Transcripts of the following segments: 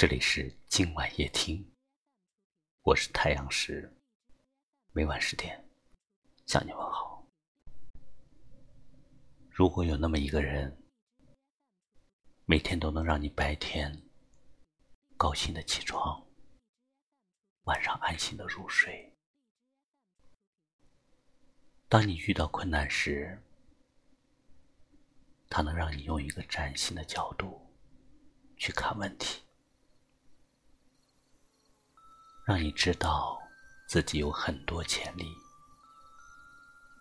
这里是今晚夜听，我是太阳石，每晚十点向你问好。如果有那么一个人，每天都能让你白天高兴的起床，晚上安心的入睡，当你遇到困难时，他能让你用一个崭新的角度去看问题。让你知道自己有很多潜力，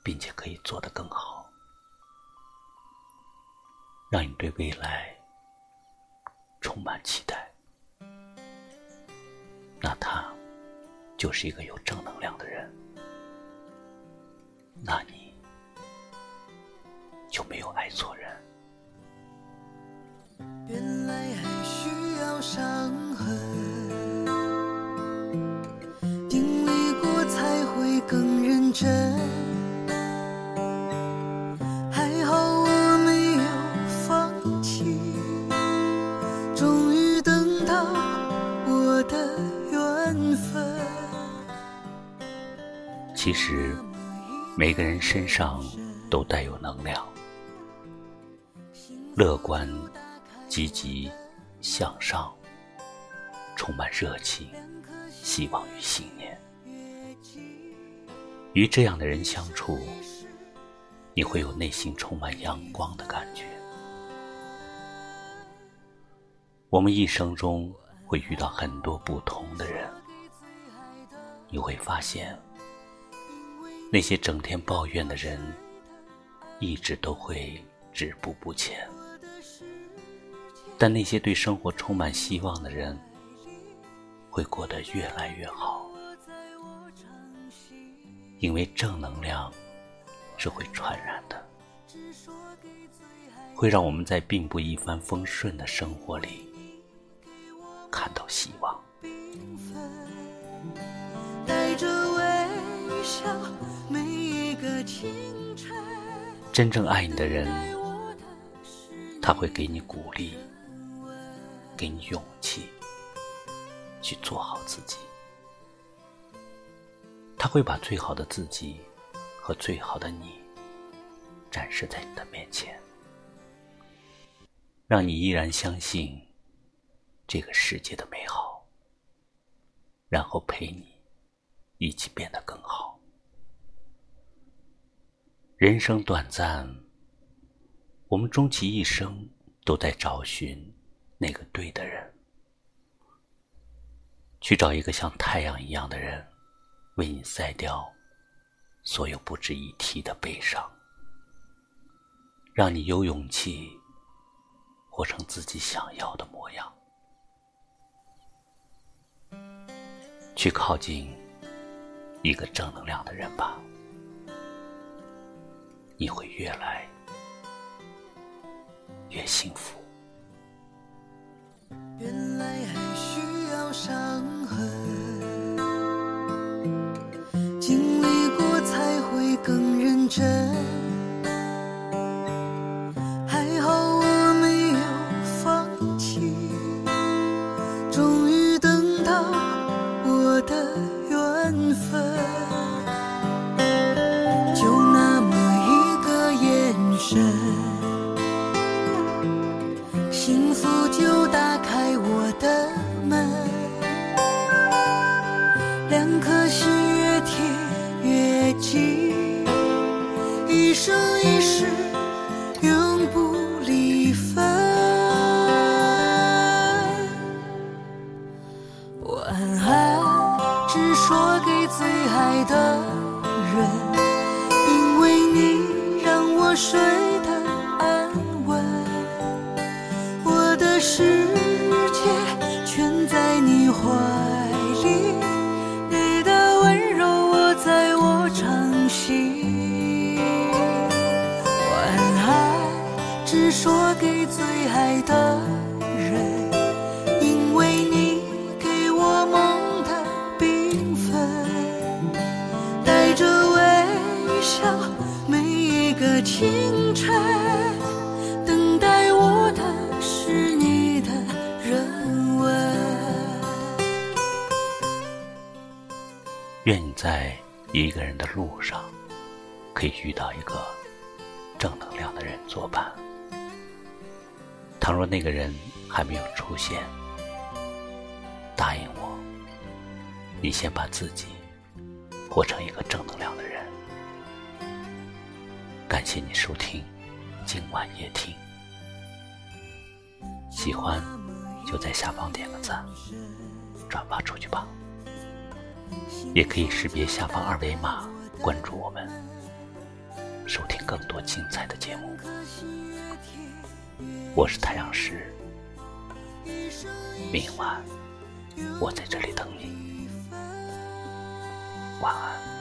并且可以做得更好，让你对未来充满期待，那他就是一个有正能量的人，那你就没有爱错人。真，还好我没有放弃，终于等到我的缘分。其实，每个人身上都带有能量，乐观、积极、向上，充满热情、希望与信念。与这样的人相处，你会有内心充满阳光的感觉。我们一生中会遇到很多不同的人，你会发现，那些整天抱怨的人，一直都会止步不前；但那些对生活充满希望的人，会过得越来越好。因为正能量是会传染的，会让我们在并不一帆风顺的生活里看到希望。真正爱你的人，他会给你鼓励，给你勇气，去做好自己。他会把最好的自己和最好的你展示在你的面前，让你依然相信这个世界的美好，然后陪你一起变得更好。人生短暂，我们终其一生都在找寻那个对的人，去找一个像太阳一样的人。为你塞掉所有不值一提的悲伤，让你有勇气活成自己想要的模样，去靠近一个正能量的人吧，你会越来越幸福。原来就那么一个眼神幸福就打开我的门两颗心越贴越近一生一世永不离分。晚安只说给最爱的人，因为你让我睡得安稳，我的世界全在你怀里，你的温柔我在我掌心。晚安，只说给最爱的人，清晨，等待我的是你的人吻。愿你在一个人的路上，可以遇到一个正能量的人作伴。倘若那个人还没有出现，答应我，你先把自己活成一个正能量的人。感谢你收听今晚夜听，喜欢就在下方点个赞，转发出去吧。也可以识别下方二维码关注我们，收听更多精彩的节目。我是太阳石，明晚我在这里等你，晚安。